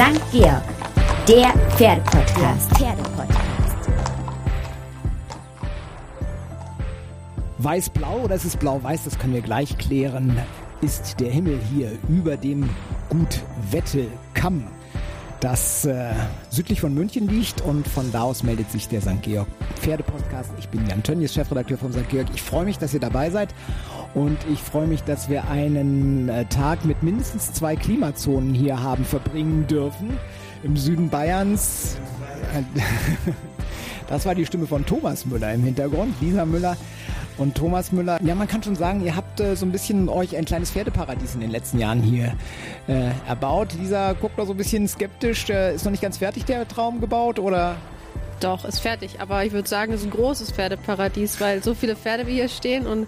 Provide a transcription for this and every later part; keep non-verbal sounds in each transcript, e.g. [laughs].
St. Georg, der Pferdepodcast. Pferdepodcast. Weiß-blau oder ist es blau-weiß? Das können wir gleich klären. Ist der Himmel hier über dem Gut Wettelkamm, das äh, südlich von München liegt und von da aus meldet sich der St. Georg Pferdepodcast. Ich bin Jan Tönnies, Chefredakteur vom St. Georg. Ich freue mich, dass ihr dabei seid und ich freue mich, dass wir einen äh, Tag mit mindestens zwei Klimazonen hier haben verbringen dürfen. Im Süden Bayerns. [laughs] Das war die Stimme von Thomas Müller im Hintergrund. Lisa Müller und Thomas Müller. Ja, man kann schon sagen, ihr habt äh, so ein bisschen euch ein kleines Pferdeparadies in den letzten Jahren hier äh, erbaut. Lisa guckt noch so ein bisschen skeptisch. Äh, ist noch nicht ganz fertig der Traum gebaut oder? Doch, ist fertig. Aber ich würde sagen, es ist ein großes Pferdeparadies, weil so viele Pferde wie hier stehen und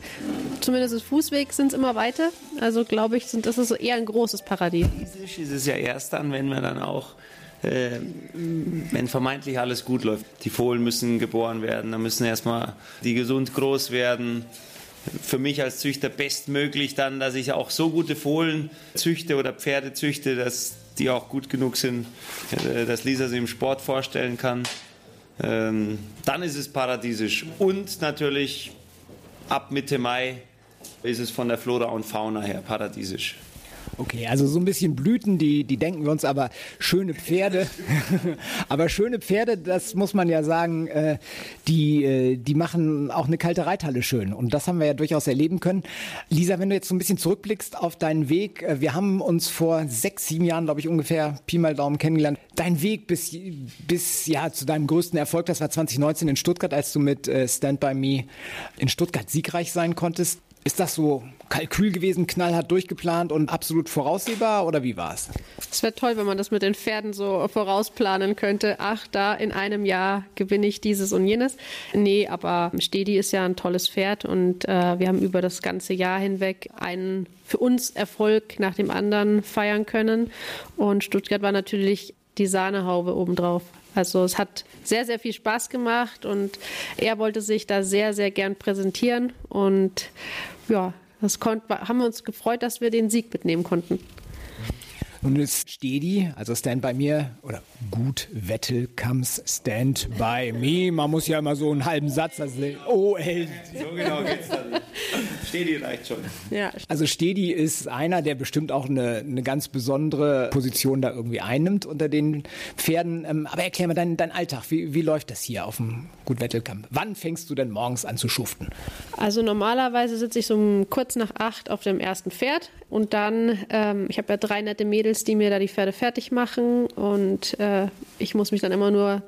zumindest das Fußweg sind es immer weiter. Also glaube ich, sind, das ist eher ein großes Paradies. Physisch ist es ja erst dann, wenn wir dann auch äh, wenn vermeintlich alles gut läuft. Die Fohlen müssen geboren werden, dann müssen erstmal die gesund groß werden. Für mich als Züchter bestmöglich dann, dass ich auch so gute Fohlen züchte oder Pferde züchte, dass die auch gut genug sind, äh, dass Lisa sie im Sport vorstellen kann. Ähm, dann ist es paradiesisch. Und natürlich ab Mitte Mai ist es von der Flora und Fauna her paradiesisch. Okay, also so ein bisschen Blüten, die, die denken wir uns, aber schöne Pferde. [laughs] aber schöne Pferde, das muss man ja sagen, äh, die, äh, die machen auch eine kalte Reithalle schön. Und das haben wir ja durchaus erleben können. Lisa, wenn du jetzt so ein bisschen zurückblickst auf deinen Weg, äh, wir haben uns vor sechs, sieben Jahren, glaube ich, ungefähr Pi mal Daumen kennengelernt. Dein Weg bis, bis ja, zu deinem größten Erfolg, das war 2019 in Stuttgart, als du mit äh, Stand By Me in Stuttgart siegreich sein konntest. Ist das so Kalkül gewesen, knallhart durchgeplant und absolut voraussehbar oder wie war es? Es wäre toll, wenn man das mit den Pferden so vorausplanen könnte. Ach, da in einem Jahr gewinne ich dieses und jenes. Nee, aber Stedi ist ja ein tolles Pferd und äh, wir haben über das ganze Jahr hinweg einen für uns Erfolg nach dem anderen feiern können. Und Stuttgart war natürlich die Sahnehaube obendrauf. Also es hat sehr, sehr viel Spaß gemacht und er wollte sich da sehr, sehr gern präsentieren und ja, das konnt, haben wir uns gefreut, dass wir den Sieg mitnehmen konnten. Nun ist Stedi, also Stand by mir, oder gut Wettel comes Stand by me. Man muss ja immer so einen halben Satz, also oh, ey. So genau geht's da nicht. Stedi reicht schon. Ja. Also Stedi ist einer, der bestimmt auch eine, eine ganz besondere Position da irgendwie einnimmt unter den Pferden. Ähm, aber erklär mir deinen dein Alltag. Wie, wie läuft das hier auf dem Gut Wettelkamp? Wann fängst du denn morgens an zu schuften? Also normalerweise sitze ich so kurz nach acht auf dem ersten Pferd und dann, ähm, ich habe ja drei nette Mädels, Mädels, die mir da die Pferde fertig machen. Und äh, ich muss mich dann immer nur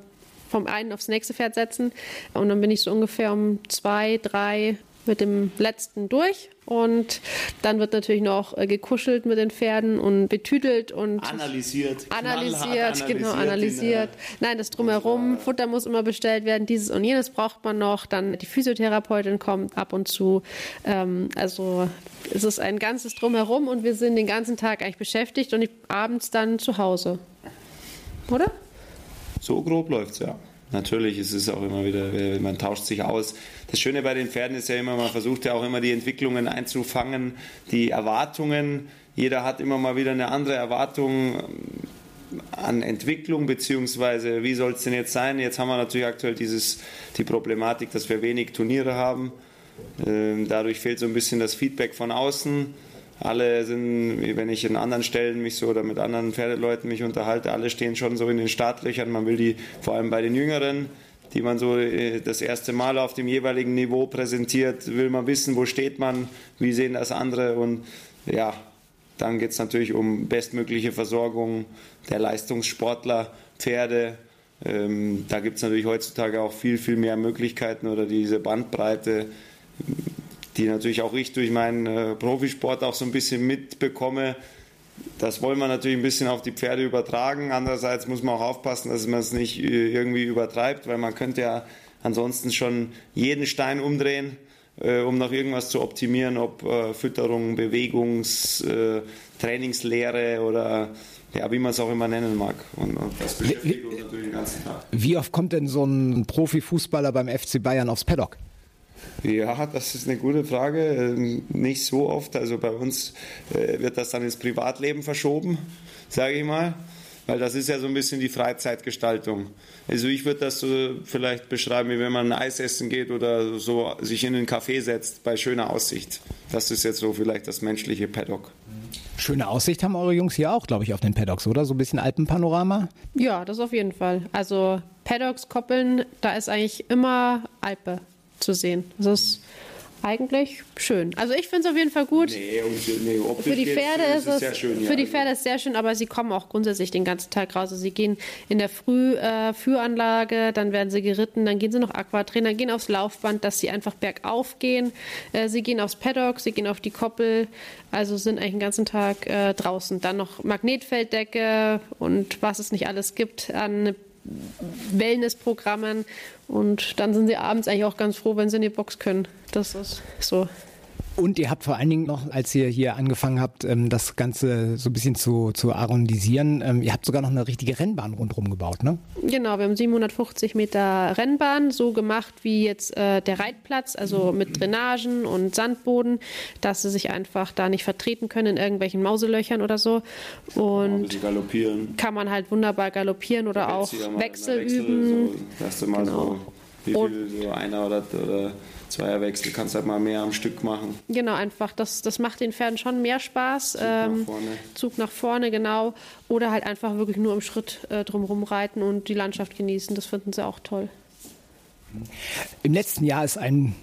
vom einen aufs nächste Pferd setzen. Und dann bin ich so ungefähr um zwei, drei mit dem letzten durch und dann wird natürlich noch äh, gekuschelt mit den Pferden und betüdelt und analysiert. Analysiert, genau, analysiert. Nein, das drumherum, Futter muss immer bestellt werden, dieses und jenes braucht man noch. Dann die Physiotherapeutin kommt ab und zu. Ähm, also es ist ein ganzes drumherum und wir sind den ganzen Tag eigentlich beschäftigt und abends dann zu Hause. Oder? So grob läuft es, ja. Natürlich ist es auch immer wieder, man tauscht sich aus. Das Schöne bei den Pferden ist ja immer, man versucht ja auch immer die Entwicklungen einzufangen, die Erwartungen. Jeder hat immer mal wieder eine andere Erwartung ähm, an Entwicklung, beziehungsweise wie soll es denn jetzt sein? Jetzt haben wir natürlich aktuell dieses, die Problematik, dass wir wenig Turniere haben. Ähm, dadurch fehlt so ein bisschen das Feedback von außen. Alle sind, wenn ich in anderen Stellen mich so oder mit anderen Pferdeleuten mich unterhalte, alle stehen schon so in den Startlöchern. Man will die, vor allem bei den Jüngeren, die man so äh, das erste Mal auf dem jeweiligen Niveau präsentiert, will man wissen, wo steht man, wie sehen das andere und ja, dann geht es natürlich um bestmögliche Versorgung der Leistungssportler, Pferde. Ähm, da gibt es natürlich heutzutage auch viel, viel mehr Möglichkeiten oder diese Bandbreite die natürlich auch ich durch meinen äh, Profisport auch so ein bisschen mitbekomme. Das wollen wir natürlich ein bisschen auf die Pferde übertragen. Andererseits muss man auch aufpassen, dass man es nicht äh, irgendwie übertreibt, weil man könnte ja ansonsten schon jeden Stein umdrehen, äh, um noch irgendwas zu optimieren, ob äh, Fütterung, Bewegungs, äh, Trainingslehre oder ja, wie man es auch immer nennen mag. Und, und das beschäftigt uns natürlich den ganzen Tag. Wie oft kommt denn so ein Profifußballer beim FC Bayern aufs Paddock? Ja, das ist eine gute Frage. Ähm, nicht so oft. Also bei uns äh, wird das dann ins Privatleben verschoben, sage ich mal. Weil das ist ja so ein bisschen die Freizeitgestaltung. Also ich würde das so vielleicht beschreiben, wie wenn man ein Eis essen geht oder so sich in einen Café setzt bei schöner Aussicht. Das ist jetzt so vielleicht das menschliche Paddock. Schöne Aussicht haben eure Jungs hier auch, glaube ich, auf den Paddocks, oder? So ein bisschen Alpenpanorama? Ja, das auf jeden Fall. Also Paddocks koppeln, da ist eigentlich immer Alpe zu sehen. Das ist eigentlich schön. Also ich finde es auf jeden Fall gut. Nee, und, nee, optisch Für die geht's- Pferde ist es, sehr schön. für ja. die Pferde ist sehr schön, aber sie kommen auch grundsätzlich den ganzen Tag raus. Also sie gehen in der Früh äh, Führanlage, dann werden sie geritten, dann gehen sie noch Aquatrainer, gehen aufs Laufband, dass sie einfach bergauf gehen. Äh, sie gehen aufs Paddock, sie gehen auf die Koppel, also sind eigentlich den ganzen Tag äh, draußen. Dann noch Magnetfelddecke und was es nicht alles gibt an Wellnessprogrammen und dann sind sie abends eigentlich auch ganz froh, wenn sie in die Box können. Das ist so. Und ihr habt vor allen Dingen noch, als ihr hier angefangen habt, ähm, das Ganze so ein bisschen zu, zu arrondisieren, ähm, ihr habt sogar noch eine richtige Rennbahn rundherum gebaut, ne? Genau, wir haben 750 Meter Rennbahn, so gemacht wie jetzt äh, der Reitplatz, also mit Drainagen und Sandboden, dass sie sich einfach da nicht vertreten können in irgendwelchen Mauselöchern oder so. Und galoppieren. kann man halt wunderbar galoppieren oder auch Wechsel Wechsel, üben. So, dass du mal so, wie viel, so einer oder, oder Zweierwechsel kannst halt mal mehr am Stück machen. Genau, einfach, das, das macht den Pferden schon mehr Spaß. ähm, nach vorne. Zug nach vorne, genau. Oder halt einfach wirklich nur im Schritt äh, drumherum reiten und die Landschaft genießen. Das finden sie auch toll. Im letzten Jahr ist ein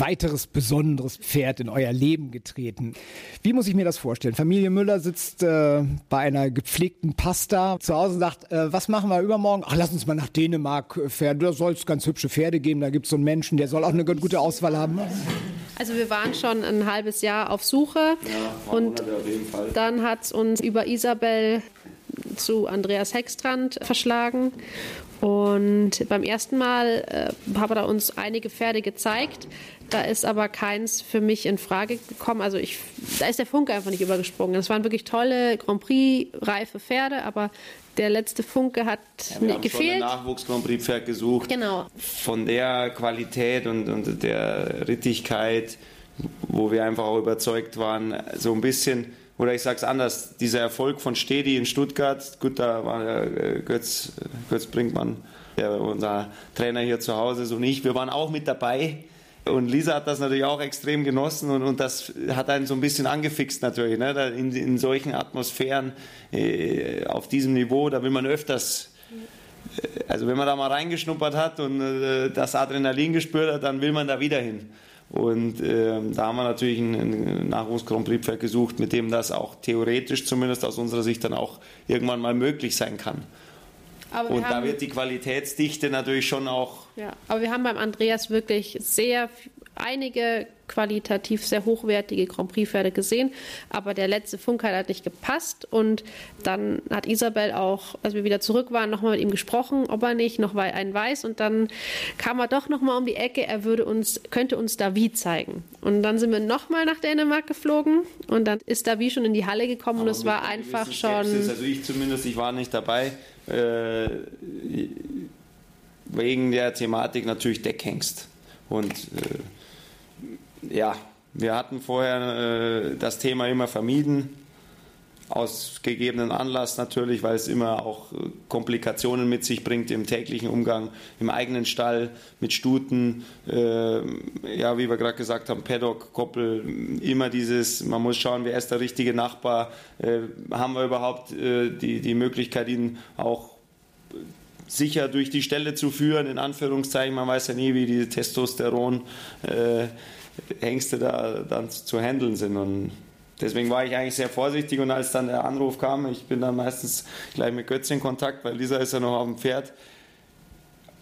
weiteres besonderes Pferd in euer Leben getreten. Wie muss ich mir das vorstellen? Familie Müller sitzt äh, bei einer gepflegten Pasta zu Hause und sagt, äh, was machen wir übermorgen? Ach, lass uns mal nach Dänemark äh, fahren. Da soll es ganz hübsche Pferde geben. Da gibt es so einen Menschen, der soll auch eine gute Auswahl haben. Also wir waren schon ein halbes Jahr auf Suche und jeden Fall. dann hat es uns über Isabel zu Andreas Hextrand verschlagen. Und beim ersten Mal äh, hat er uns einige Pferde gezeigt. Da ist aber keins für mich in Frage gekommen. Also ich, da ist der Funke einfach nicht übergesprungen. Es waren wirklich tolle Grand Prix-reife Pferde, aber der letzte Funke hat Wir nicht haben schon ein gefehlt. Nachwuchs-Grand Prix-Pferd gesucht. Genau. Von der Qualität und, und der Rittigkeit, wo wir einfach auch überzeugt waren, so ein bisschen, oder ich sage es anders, dieser Erfolg von Stedi in Stuttgart, gut, da war der äh, Götz, Götz Brinkmann, der, unser Trainer hier zu Hause, so und ich, wir waren auch mit dabei. Und Lisa hat das natürlich auch extrem genossen und, und das hat einen so ein bisschen angefixt natürlich. Ne? In, in solchen Atmosphären, äh, auf diesem Niveau, da will man öfters also wenn man da mal reingeschnuppert hat und äh, das Adrenalin gespürt hat, dann will man da wieder hin. Und ähm, da haben wir natürlich einen, einen Nachwuchs-Grand Prix-Pferd gesucht, mit dem das auch theoretisch zumindest aus unserer Sicht dann auch irgendwann mal möglich sein kann. Aber wir Und da haben- wird die Qualitätsdichte natürlich schon auch Ja, aber wir haben beim Andreas wirklich sehr einige qualitativ sehr hochwertige Grand Prix-Pferde gesehen, aber der letzte Funke hat nicht gepasst und dann hat Isabel auch, als wir wieder zurück waren, nochmal mit ihm gesprochen, ob er nicht noch einen weiß und dann kam er doch nochmal um die Ecke, er würde uns, könnte uns David zeigen. Und dann sind wir nochmal nach Dänemark geflogen und dann ist David schon in die Halle gekommen und es war einfach schon... Skepsis. Also ich zumindest, ich war nicht dabei. Äh, wegen der Thematik natürlich Deckhengst. Und äh, ja, wir hatten vorher äh, das Thema immer vermieden. Aus gegebenen Anlass natürlich, weil es immer auch äh, Komplikationen mit sich bringt im täglichen Umgang, im eigenen Stall, mit Stuten, äh, ja, wie wir gerade gesagt haben, Paddock, Koppel, immer dieses, man muss schauen, wer ist der richtige Nachbar, äh, haben wir überhaupt äh, die, die Möglichkeit, ihn auch sicher durch die Stelle zu führen, in Anführungszeichen, man weiß ja nie, wie die Testosteron äh, Hengste da dann zu handeln sind und Deswegen war ich eigentlich sehr vorsichtig und als dann der Anruf kam, ich bin dann meistens gleich mit Götz in Kontakt, weil Lisa ist ja noch auf dem Pferd.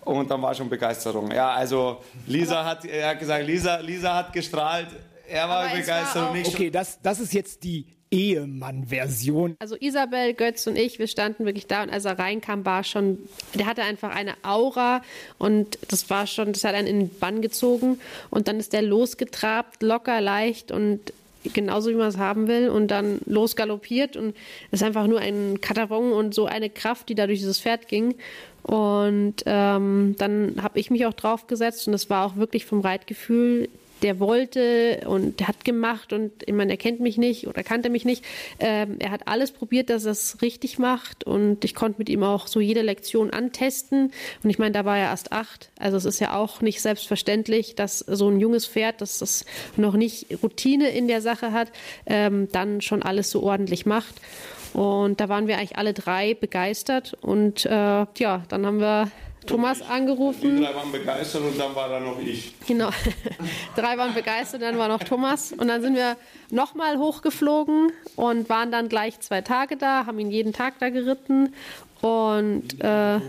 Und dann war schon Begeisterung. Ja, also Lisa hat, er hat gesagt, Lisa, Lisa hat gestrahlt, er war Aber begeistert und ich Okay, das, das ist jetzt die Ehemann-Version. Also Isabel, Götz und ich, wir standen wirklich da und als er reinkam, war schon, der hatte einfach eine Aura und das war schon, das hat einen in den Bann gezogen und dann ist der losgetrabt, locker, leicht und genauso wie man es haben will und dann losgaloppiert und es ist einfach nur ein Kataron und so eine Kraft, die da durch dieses Pferd ging. Und ähm, dann habe ich mich auch draufgesetzt und es war auch wirklich vom Reitgefühl der wollte und der hat gemacht und ich meine, er kennt mich nicht oder kannte mich nicht. Ähm, er hat alles probiert, dass er es richtig macht und ich konnte mit ihm auch so jede Lektion antesten. Und ich meine, da war er erst acht. Also es ist ja auch nicht selbstverständlich, dass so ein junges Pferd, das das noch nicht Routine in der Sache hat, ähm, dann schon alles so ordentlich macht. Und da waren wir eigentlich alle drei begeistert. Und äh, ja, dann haben wir Thomas angerufen. Die drei waren begeistert und dann war da noch ich. Genau. [laughs] drei waren begeistert, dann war noch Thomas. Und dann sind wir nochmal hochgeflogen und waren dann gleich zwei Tage da, haben ihn jeden Tag da geritten. Und äh,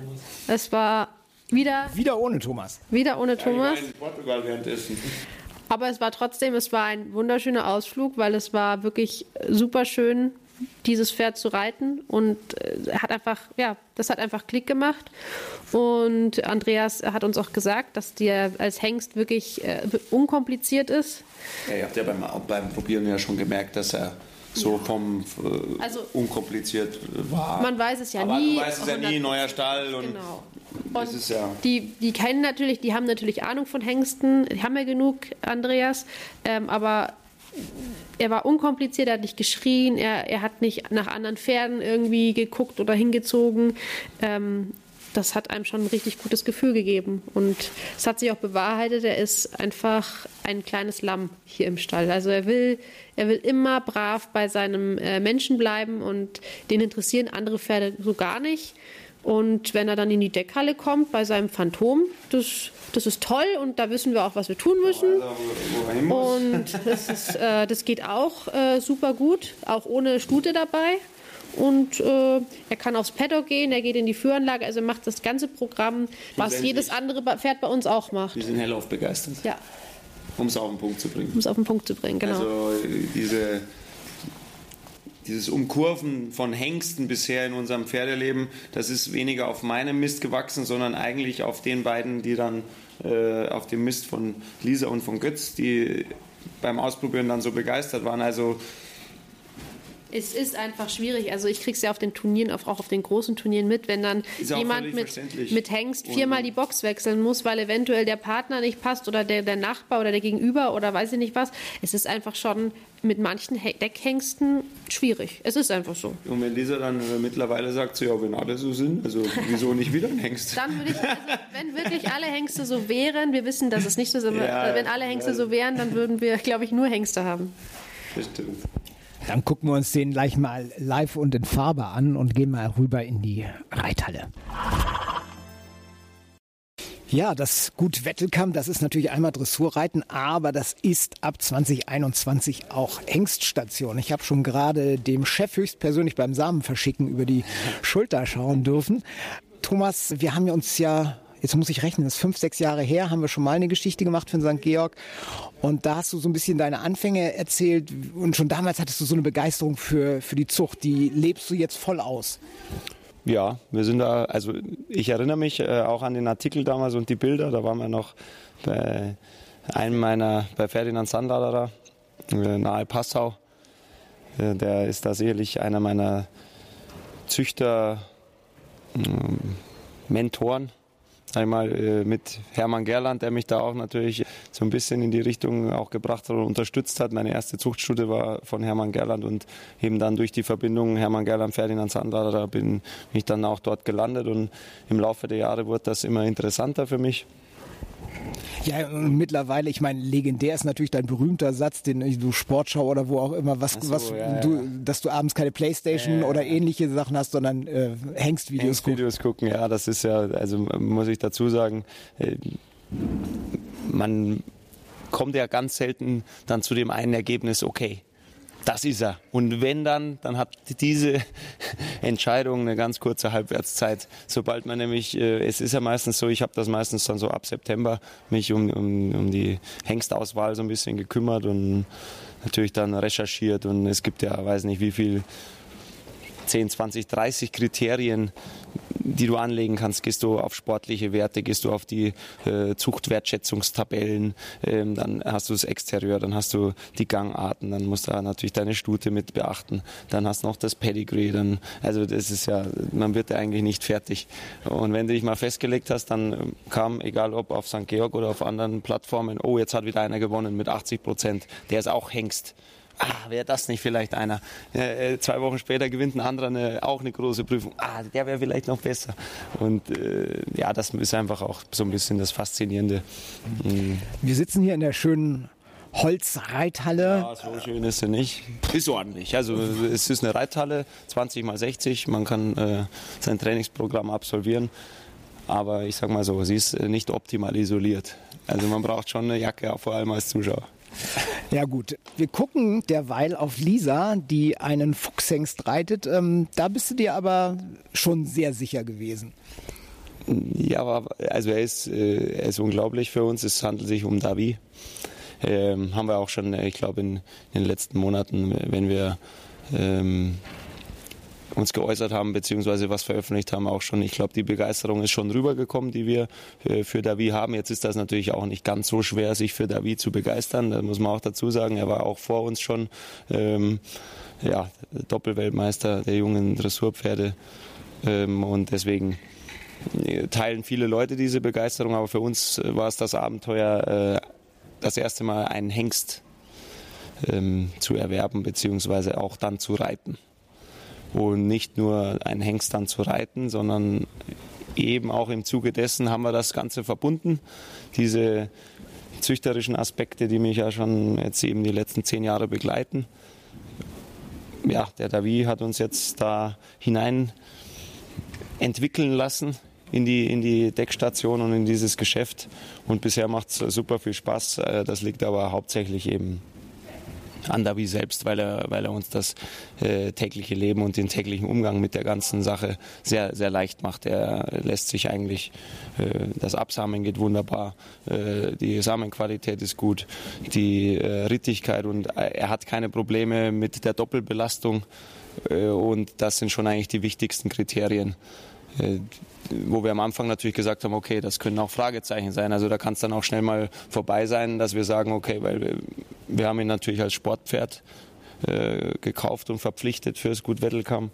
es war wieder. Wieder ohne Thomas. Wieder ohne Thomas. Ja, in Portugal währenddessen. Aber es war trotzdem, es war ein wunderschöner Ausflug, weil es war wirklich super schön dieses Pferd zu reiten und äh, hat einfach, ja, das hat einfach Klick gemacht. Und Andreas hat uns auch gesagt, dass der als Hengst wirklich äh, unkompliziert ist. Ja, ihr habt ja beim, beim Probieren ja schon gemerkt, dass er so vom äh, Also- unkompliziert war. Man weiß es ja Aber nie. du weißt es ja nie, 100%. neuer Stall und Genau. Und ist ja. die, die kennen natürlich, die haben natürlich Ahnung von Hengsten, die haben ja genug, Andreas, ähm, aber er war unkompliziert, er hat nicht geschrien, er, er hat nicht nach anderen Pferden irgendwie geguckt oder hingezogen. Ähm, das hat einem schon ein richtig gutes Gefühl gegeben. Und es hat sich auch bewahrheitet, er ist einfach ein kleines Lamm hier im Stall. Also er will, er will immer brav bei seinem äh, Menschen bleiben und den interessieren andere Pferde so gar nicht. Und wenn er dann in die Deckhalle kommt bei seinem Phantom, das, das ist toll und da wissen wir auch, was wir tun müssen. Und das, ist, äh, das geht auch äh, super gut, auch ohne Stute dabei. Und äh, er kann aufs Paddock gehen, er geht in die Führanlage, also macht das ganze Programm, was jedes andere Pferd bei uns auch macht. Wir sind hellauf begeistert, Ja, um es auf den Punkt zu bringen. um es auf den Punkt zu bringen, genau. Also äh, diese, dieses Umkurven von Hengsten bisher in unserem Pferdeleben, das ist weniger auf meinem Mist gewachsen, sondern eigentlich auf den beiden, die dann äh, auf dem Mist von Lisa und von Götz, die beim Ausprobieren dann so begeistert waren. Also Es ist einfach schwierig. Also ich krieg's ja auf den Turnieren, auch auf den großen Turnieren mit, wenn dann jemand mit, mit Hengst viermal die Box wechseln muss, weil eventuell der Partner nicht passt oder der, der Nachbar oder der Gegenüber oder weiß ich nicht was. Es ist einfach schon mit manchen He Deckhengsten schwierig. Es ist einfach so. und wenn Lisa dann äh, mittlerweile sagt, so, ja, wenn alle so sind, also wieso nicht wieder ein Hengst? Dann würde ich, also, wenn wirklich alle Hengste so wären, wir wissen, dass es nicht so ist, aber Ja, wenn alle Hengste ja. so wären, dann würden wir, glaube ich, nur Hengste haben. Das stimmt. Dann gucken wir uns den gleich mal live und in Farbe an und gehen mal rüber in die Reithalle. Ja, das gut Wettelkamm, das ist natürlich einmal Dressurreiten, aber das ist ab 2021 auch Hengststation. Ich habe schon gerade dem Chef höchstpersönlich beim Samenverschicken über die Schulter schauen dürfen. Thomas, wir haben ja uns ja jetzt muss ich rechnen, das ist fünf, sechs Jahre her, haben wir schon mal eine Geschichte gemacht für den St. Georg. Und da hast du so ein bisschen deine Anfänge erzählt. Und schon damals hattest du so eine Begeisterung für, für die Zucht. Die lebst du jetzt voll aus. Ja, wir sind da, also ich erinnere mich äh, auch an den Artikel damals und die Bilder, da waren wir noch bei einem meiner, bei Ferdinand Sandlader da, äh, nahe Passau. Äh, der ist da sicherlich einer meiner Züchter, ähm, Mentoren. Einmal äh, mit Hermann Gerland, der mich da auch natürlich so ein bisschen in die Richtung auch gebracht hat und unterstützt hat. Meine erste Zuchtstudie war von Hermann Gerland und eben dann durch die Verbindung Hermann Gerland, Ferdinand Sandlader, da bin ich dann auch dort gelandet und im Laufe der Jahre wurde das immer interessanter für mich. Ja, und mittlerweile, ich meine, legendär ist natürlich dein berühmter Satz, den du Sportschau oder wo auch immer, was, so, was ja, du, ja. dass du abends keine Playstation Ja, oder ähnliche Sachen hast, sondern äh, Hengstvideos guckst. Videos gucken, ja, das ist ja, also muss ich dazu sagen, äh, man kommt ja ganz selten dann zu dem einen Ergebnis, okay, das ist er. Und wenn dann, dann hat diese [laughs] Entscheidung eine ganz kurze Halbwertszeit. Sobald man nämlich, äh, es ist ja meistens so, ich habe das meistens dann so ab September mich um, um, um die Hengstauswahl so ein bisschen gekümmert und natürlich dann recherchiert und es gibt ja, weiß nicht wie viel 10, 20, 30 Kriterien, die du anlegen kannst. Gehst du auf sportliche Werte, gehst du auf die äh, Zuchtwertschätzungstabellen, ähm, dann hast du das Exterieur, dann hast du die Gangarten, dann musst du natürlich deine Stute mit beachten, dann hast du noch das Pedigree, dann, also das ist ja, man wird ja eigentlich nicht fertig. Und wenn du dich mal festgelegt hast, dann kam, egal ob auf St. Georg oder auf anderen Plattformen, oh, jetzt hat wieder einer gewonnen mit 80 Prozent, der ist auch Hengst ah, wäre das nicht vielleicht einer? Äh, zwei Wochen später gewinnt ein anderer eine, auch eine große Prüfung. Ah, der wäre vielleicht noch besser. Und äh, ja, das ist einfach auch so ein bisschen das Faszinierende. Mhm. Wir sitzen hier in der schönen Holzreithalle. Ja, so schön ist sie nicht. Ist ordentlich. Also es ist eine Reithalle, 20 mal 60. Man kann äh, sein Trainingsprogramm absolvieren. Aber ich sag mal so, sie ist nicht optimal isoliert. Also man braucht schon eine Jacke, vor allem als Zuschauer. Ja gut, wir gucken derweil auf Lisa, die einen Fuchshengst reitet. Ähm, da bist du dir aber schon sehr sicher gewesen. Ja, aber also er ist, äh, er ist unglaublich für uns. Es handelt sich um Davi. Ähm, haben wir auch schon, ich glaube, in, in, den letzten Monaten, wenn wir ähm, uns geäußert haben, beziehungsweise was veröffentlicht haben, auch schon. Ich glaube, die Begeisterung ist schon rübergekommen, die wir äh, für Davi haben. Jetzt ist das natürlich auch nicht ganz so schwer, sich für Davi zu begeistern. Da muss man auch dazu sagen, er war auch vor uns schon ähm, ja, Doppelweltmeister der jungen Dressurpferde. Ähm, und deswegen äh, teilen viele Leute diese Begeisterung, aber für uns äh, war es das Abenteuer, äh, das erste Mal einen Hengst ähm, zu erwerben, beziehungsweise auch dann zu reiten und nicht nur einen Hengst dann zu reiten, sondern eben auch im Zuge dessen haben wir das Ganze verbunden. Diese züchterischen Aspekte, die mich ja schon jetzt eben die letzten zehn Jahre begleiten. Ja, der Davi hat uns jetzt da hinein entwickeln lassen in die, in die Deckstation und in dieses Geschäft. Und bisher macht es super viel Spaß. Äh, das liegt aber hauptsächlich eben Andavi selbst, weil er, weil er uns das äh, tägliche Leben und den täglichen Umgang mit der ganzen Sache sehr, sehr leicht macht. Er lässt sich eigentlich, äh, das Absamen geht wunderbar, äh, die Samenqualität ist gut, die äh, Rittigkeit und äh, er hat keine Probleme mit der Doppelbelastung äh, und das sind schon eigentlich die wichtigsten Kriterien wo wir am Anfang natürlich gesagt haben, okay, das können auch Fragezeichen sein. Also da kann es dann auch schnell mal vorbei sein, dass wir sagen, okay, weil wir, wir haben ihn natürlich als Sportpferd äh, gekauft und verpflichtet für das Gut Wettelkamm.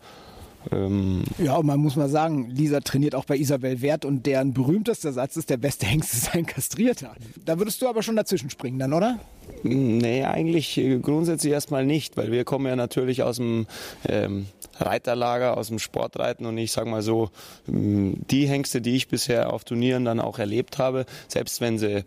Ähm ja, und man muss mal sagen, Lisa trainiert auch bei Isabel Wert und deren berühmtester Satz ist, der beste Hengst ist ein Kastrierter. Da würdest du aber schon dazwischen springen dann, oder? Nee, eigentlich äh, grundsätzlich erstmal nicht, weil wir kommen ja natürlich aus dem ähm, Reiterlager, aus dem Sportreiten und ich sage mal so, die Hengste, die ich bisher auf Turnieren dann auch erlebt habe, selbst wenn sie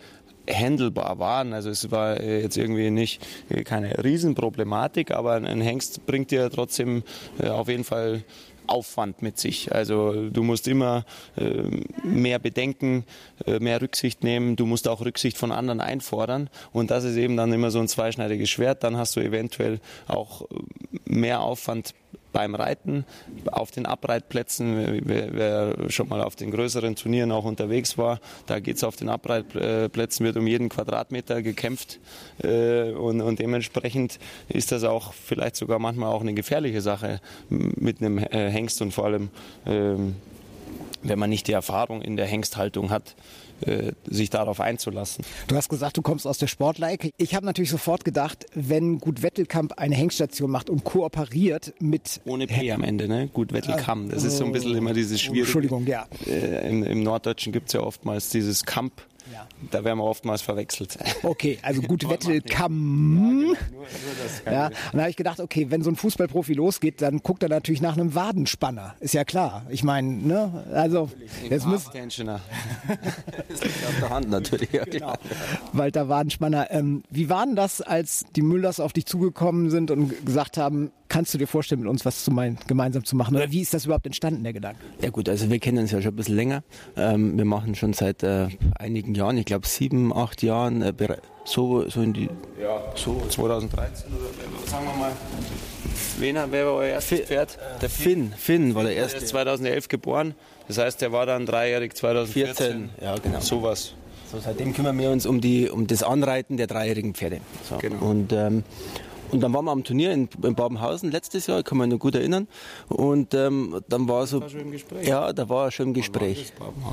handelbar waren. Also es war äh, jetzt irgendwie nicht äh, keine Riesenproblematik, aber ein Hengst bringt dir trotzdem auf jeden Fall Aufwand mit sich. Also du musst immer äh, mehr bedenken, äh, mehr Rücksicht nehmen. Du musst auch Rücksicht von anderen einfordern. Und das ist eben dann immer so ein zweischneidiges Schwert. Dann hast du eventuell auch äh, mehr Aufwand beim Reiten, auf den Abreitplätzen, wer, wer, schon mal auf den größeren Turnieren auch unterwegs war, da geht es auf den Abreitplätzen, wird um jeden Quadratmeter gekämpft äh, und, und, dementsprechend ist das auch vielleicht sogar manchmal auch eine gefährliche Sache mit einem Hengst und vor allem, äh, wenn man nicht die Erfahrung in der Hengsthaltung hat, äh, sich darauf einzulassen. Du hast gesagt, du kommst aus der Sportleike. Ich habe natürlich sofort gedacht, wenn Gut Wettelkamp eine Hengstation macht und kooperiert mit... Ohne P am Ende, ne? Gut Wettelkamp. Das ist so ein bisschen immer dieses Schwierige. Entschuldigung, ja. Äh, Im, Im Norddeutschen gibt es ja oftmals dieses Kamp ja. Da werden wir oftmals verwechselt. Okay, also gut Wette kann. Ja, ja. Und da habe ich gedacht, okay, wenn so ein Fußballprofi losgeht, dann guckt er natürlich nach einem Wadenspanner. Ist ja klar. Ich meine, ne? Also jetzt muss. [laughs] das liegt auf der Hand natürlich. Ja, genau. Walter Wadenspanner. Ähm, wie war denn das, als die Müllers auf dich zugekommen sind und gesagt haben, kannst du dir vorstellen, mit uns was zu mein, gemeinsam zu machen? Oder wie ist das überhaupt entstanden, der Gedanke? Ja gut, also wir kennen uns ja schon ein bisschen länger. Ähm, wir machen schon seit äh, einigen Jahren, ich glaube sieben, acht Jahren, äh, so, so in die... Ja, so 2013 oder sagen wir mal... Wen, wer war euer erstes Pferd? Der Finn. Finn war der erste. Er ist 2011 geboren. Das heißt, der war dann dreijährig 2014. 14, ja, genau. Sowas. So, seitdem kümmern wir uns um, die, um das Anreiten der dreijährigen Pferde. So. Genau. Und ähm, und dann waren wir am Turnier in, in Babenhausen letztes Jahr, ich kann mich noch gut erinnern. Und ähm, dann war so. war schon im Gespräch. Ja, da war er schon im Gespräch.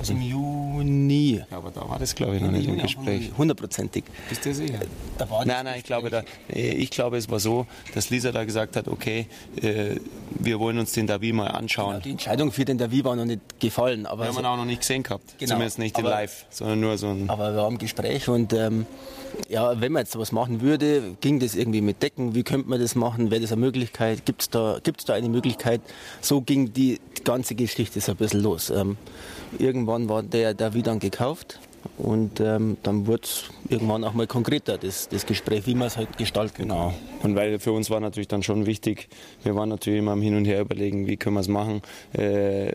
Im Juni. Ja, aber da war das, glaube ich, noch nicht im Gespräch. Hundertprozentig. Bist du sicher? Da war Nein, nein, ich glaube, da, äh, ich glaube, es war so, dass Lisa da gesagt hat, okay, äh, wir wollen uns den Davi mal anschauen. Die Entscheidung für den Davi war noch nicht gefallen. Aber Wir haben ihn auch noch nicht gesehen gehabt. Genau. Zumindest nicht in Aber- live, sondern nur so ein. Aber wir waren im Gespräch und ähm, ja, wenn man jetzt sowas machen würde, ging das irgendwie mit Decken? Wie könnte man das machen? Wäre das eine Möglichkeit? Gibt es da, gibt's da eine Möglichkeit? So ging die, ganze Geschichte so ein bisschen los. Ähm, irgendwann war der da wieder gekauft und ähm, dann wurde es irgendwann auch mal konkreter, das, das Gespräch, wie man es halt gestalten Genau. Und weil für uns war natürlich dann schon wichtig, wir waren natürlich immer am Hin und Her überlegen, wie können wir es machen, äh,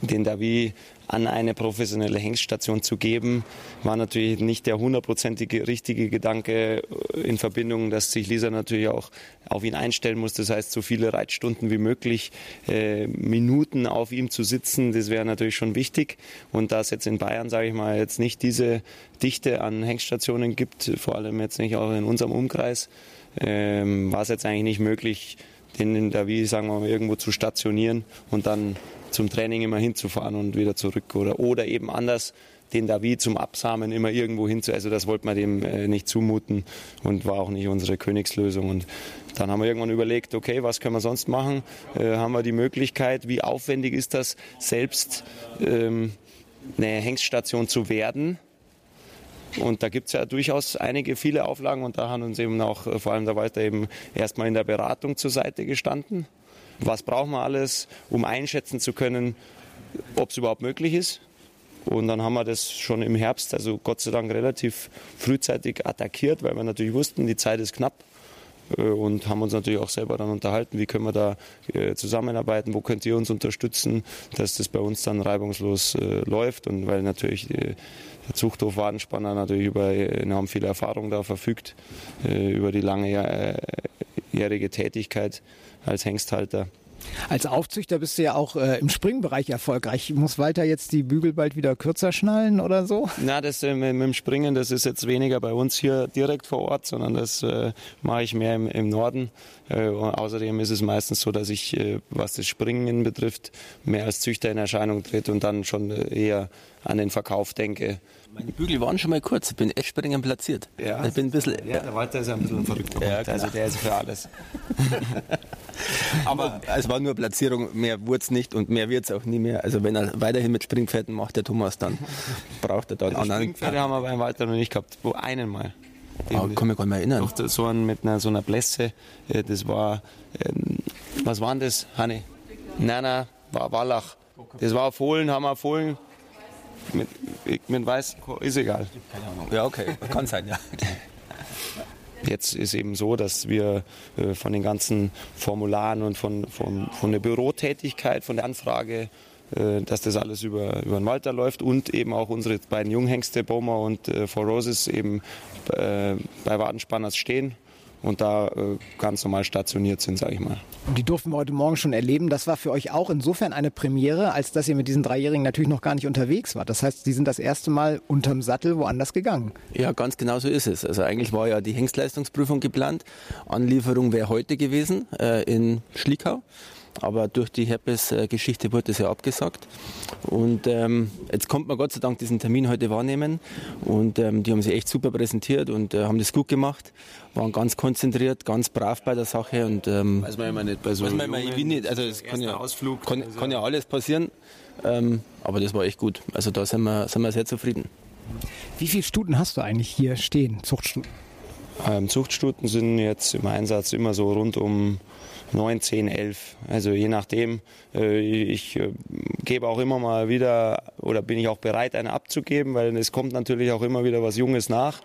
den Davi an eine professionelle Hengststation zu geben, war natürlich nicht der hundertprozentige richtige Gedanke äh, in Verbindung, dass sich Lisa natürlich auch auf ihn einstellen muss. Das heißt, so viele Reitstunden wie möglich, äh, Minuten auf ihm zu sitzen, das wäre natürlich schon wichtig. Und da es jetzt in Bayern, sage ich mal, jetzt nicht diese Dichte an Hengststationen gibt, vor allem jetzt nicht auch in unserem Umkreis, ähm, war es jetzt eigentlich nicht möglich, den in der Wie, sagen wir mal, irgendwo zu stationieren und dann zum Training immer hinzufahren und wieder zurück. Oder, oder eben anders, den Davi zum Absamen immer irgendwo hinzu. Also das wollte man dem äh, nicht zumuten und war auch nicht unsere Königslösung. Und dann haben wir irgendwann überlegt, okay, was können wir sonst machen? Äh, haben wir die Möglichkeit, wie aufwendig ist das, selbst ähm, eine Hengststation zu werden? Und da gibt es ja durchaus einige, viele Auflagen und da haben uns eben auch äh, vor allem der Walter eben erstmal in der Beratung zur Seite gestanden. Was brauchen wir alles, um einschätzen zu können, ob es überhaupt möglich ist? Und dann haben wir das schon im Herbst, also Gott sei Dank relativ frühzeitig attackiert, weil wir natürlich wussten, die Zeit ist knapp. Äh, Und haben uns natürlich auch selber dann unterhalten, wie können wir da äh, zusammenarbeiten, wo könnt ihr uns unterstützen, dass das bei uns dann reibungslos läuft. Und weil natürlich der Zuchthof Wadenspanner natürlich über enorm viel Erfahrung da verfügt, äh, über die lange äh, jährige Tätigkeit als Hengsthalter. Als Aufzüchter bist du ja auch äh, im Springbereich erfolgreich. Muss Walter jetzt die Bügel bald wieder kürzer schnallen oder so? Na, das äh, mit, mit dem Springen, das ist jetzt weniger bei uns hier direkt vor Ort, sondern das äh, mache ich mehr im, im Norden. Äh, außerdem ist es meistens so, dass ich, äh, was das Springen betrifft, mehr als Züchter in Erscheinung trete und dann schon äh, eher an den Verkauf denke. Meine Bügel waren schon mal kurz, ich bin echt platziert. Ich bin ein bisschen, Ja, der Walter ist ja ein bisschen verrückt. Ja, genau. Also der ist für alles. [laughs] Aber [laughs] es war nur Platzierung, mehr wurde es nicht und mehr wird es auch nie mehr. Also wenn er weiterhin mit Springpferden macht, der Thomas, dann [laughs] braucht er da einen Also anderen. Springpferde haben wir beim Walter noch nicht gehabt. Wo einen Mal. Ah, kann mich gar nicht mehr erinnern. Doch, so ein, mit einer, so einer Blässe. äh, Das war, ähm, was war denn das, Hanne? Nein, nein, war Wallach. Das war Fohlen, haben wir Fohlen. Mit, mit weiß, ist egal. Ja, okay, kann sein, ja. Jetzt ist eben so, dass wir äh, von den ganzen Formularen und von, von, von der Bürotätigkeit, von der Anfrage, äh, dass das alles über, über den Walter läuft und eben auch unsere beiden Junghengste, Boma und äh, Four Roses, eben äh, bei Wadenspanners stehen und da äh, ganz normal stationiert sind, sage ich mal. Und die durften wir heute Morgen schon erleben. Das war für euch auch insofern eine Premiere, als dass ihr mit diesen Dreijährigen natürlich noch gar nicht unterwegs wart. Das heißt, die sind das erste Mal unterm Sattel woanders gegangen. Ja, ganz genau so ist es. Also eigentlich war ja die Hengstleistungsprüfung geplant. Anlieferung wäre heute gewesen äh, in Schlickau. Aber durch die Herpes-Geschichte wurde es ja abgesagt. Und ähm, jetzt konnte man Gott sei Dank diesen Termin heute wahrnehmen. Und ähm, die haben sich echt super präsentiert und äh, haben das gut gemacht. Waren ganz konzentriert, ganz brav bei der Sache. Und, ähm, Weiß man immer nicht bei so weiß man immer, Jungen, wie nicht. Also es kann ja, Ausflug, kann, also- kann ja alles passieren. Ähm, aber das war echt gut. Also da sind wir, sind wir sehr zufrieden. Wie viele Stuten hast du eigentlich hier stehen, Zuchtstuten? Ähm, Zuchtstuten sind jetzt im Einsatz immer so rund um 9, 10, 11. Also je nachdem. Äh, ich äh, gebe auch immer mal wieder oder bin ich auch bereit, eine abzugeben, weil es kommt natürlich auch immer wieder was Junges nach.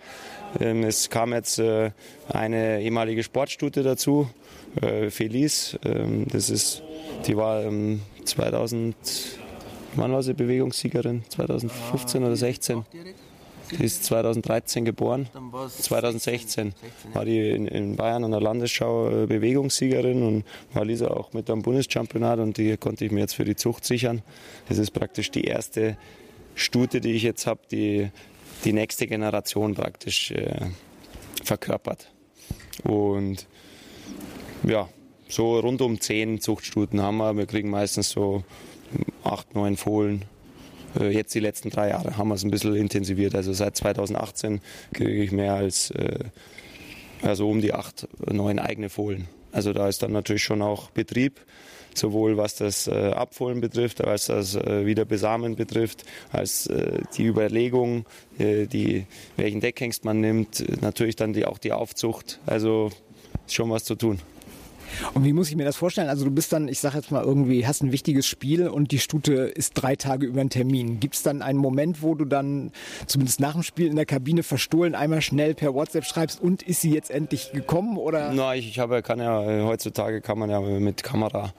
Ähm, es kam jetzt äh, eine ehemalige Sportstute dazu, äh, Felice. Ähm, das ist, die war ähm, 2000, wann war sie Bewegungssiegerin? 2015 oder 16? Die ist 2013 geboren. 2016 war die in, in Bayern an der Landesschau äh, Bewegungssiegerin und war Lisa auch mit am Bundeschampionat und die konnte ich mir jetzt für die Zucht sichern. Das ist praktisch die erste Stute, die ich jetzt habe, die die nächste Generation praktisch äh, verkörpert. Und ja, so rund um zehn Zuchtstuten haben wir. Wir kriegen meistens so acht, neun Fohlen. Äh, jetzt die letzten drei Jahre haben wir es ein bisschen intensiviert. Also seit 2018 kriege ich mehr als äh, also um die acht, neun eigene Fohlen. Also da ist dann natürlich schon auch Betrieb, sowohl was das äh, Abfohlen betrifft, als das Wiederbesamen betrifft, als die Überlegung, die, welchen Deckhengst man nimmt, natürlich dann die, auch die Aufzucht. Also ist schon was zu tun. Und wie muss ich mir das vorstellen? Also du bist dann, ich sage jetzt mal irgendwie, hast ein wichtiges Spiel und die Stute ist drei Tage über einen Termin. Gibt es dann einen Moment, wo du dann zumindest nach dem Spiel in der Kabine verstohlen einmal schnell per WhatsApp schreibst und ist sie jetzt endlich gekommen oder? Na, ich, ich habe, kann ja heutzutage kann man ja mit Kamera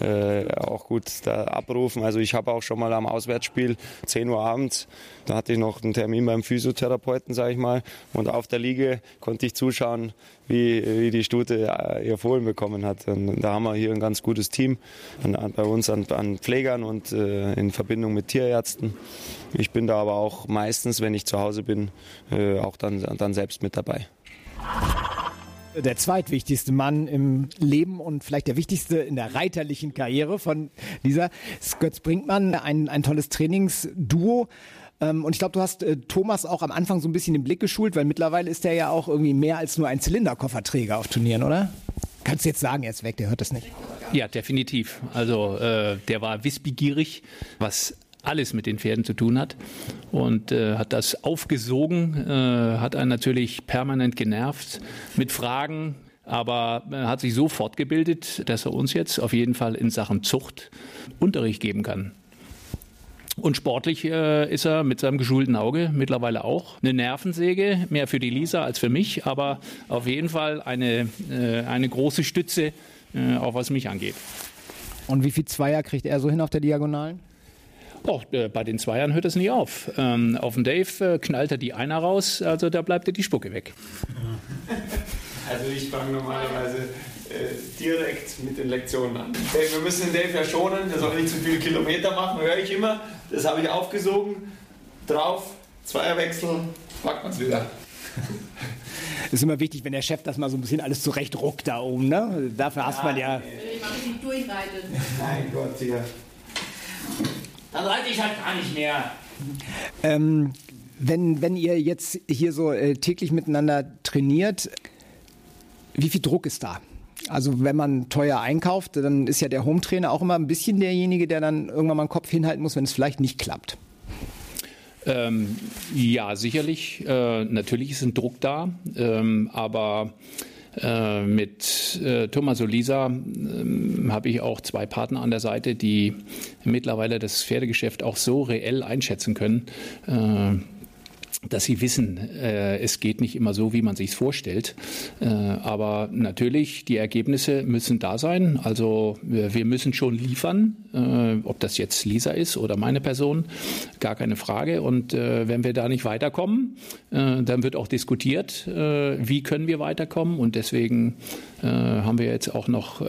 äh, auch gut da abrufen. Also ich habe auch schon mal am Auswärtsspiel 10 Uhr abends, da hatte ich noch einen Termin beim Physiotherapeuten, sage ich mal, und auf der Liege konnte ich zuschauen, wie, wie die Stute äh, ihr Fohlen bekommen hat. Und da haben wir hier ein ganz gutes Team an, an, bei uns an, an Pflegern und äh, in Verbindung mit Tierärzten. Ich bin da aber auch meistens, wenn ich zu Hause bin, äh, auch dann, dann selbst mit dabei der zweitwichtigste Mann im Leben und vielleicht der wichtigste in der reiterlichen Karriere von dieser Götz Brinkmann. Ein, ein tolles Trainingsduo. Ähm, und ich glaube, du hast äh, Thomas auch am Anfang so ein bisschen den Blick geschult, weil mittlerweile ist er ja auch irgendwie mehr als nur ein Zylinderkofferträger auf Turnieren, oder? Kannst du jetzt sagen, er ist weg, der hört das nicht. Ja, definitiv. Also äh, der war wissbegierig, was alles mit den Pferden zu tun hat und äh, hat das aufgesogen, äh, hat einen natürlich permanent genervt mit Fragen, aber er hat sich so fortgebildet, dass er uns jetzt auf jeden Fall in Sachen Zucht Unterricht geben kann. Und sportlich äh, ist er mit seinem geschulten Auge mittlerweile auch eine Nervensäge, mehr für die Lisa als für mich, aber auf jeden Fall eine, äh, eine große Stütze, äh, auch was mich angeht. Und wie viel Zweier kriegt er so hin auf der Diagonalen? Oh, bei den Zweiern hört es nie auf. Ähm, auf dem Dave äh, knallt er die Einer raus, also da bleibt er die Spucke weg. [laughs] Also ich fange normalerweise äh, direkt mit den Lektionen an. Dave, wir müssen den Dave ja schonen, der soll nicht zu viele Kilometer machen, höre ich immer. Das habe ich aufgesogen, drauf, Zweierwechsel, packt man es wieder. [laughs] ist immer wichtig, wenn der Chef das mal so ein bisschen alles zurecht ruckt da oben. Ne? Dafür ja, hast man ja. Ich mal richtig durchreiten. Mein Gott, hier dann reite ich halt gar nicht mehr. Ähm, wenn, wenn ihr jetzt hier so äh, täglich miteinander trainiert, wie viel Druck ist da? Also wenn man teuer einkauft, dann ist ja der Hometrainer auch immer ein bisschen derjenige, der dann irgendwann mal den Kopf hinhalten muss, wenn es vielleicht nicht klappt. Ähm, ja, sicherlich. Äh, natürlich ist ein Druck da, ähm, aber äh, mit äh, Thomas Olisa äh, habe ich auch zwei Partner an der Seite, die mittlerweile das Pferdegeschäft auch so reell einschätzen können, äh, dass sie wissen, äh, es geht nicht immer so, wie man sich vorstellt. Äh, aber natürlich, die Ergebnisse müssen da sein. Also wir, wir müssen schon liefern, äh, ob das jetzt Lisa ist oder meine Person, gar keine Frage. Und äh, wenn wir da nicht weiterkommen, äh, dann wird auch diskutiert, äh, wie können wir weiterkommen. Und deswegen haben wir jetzt auch noch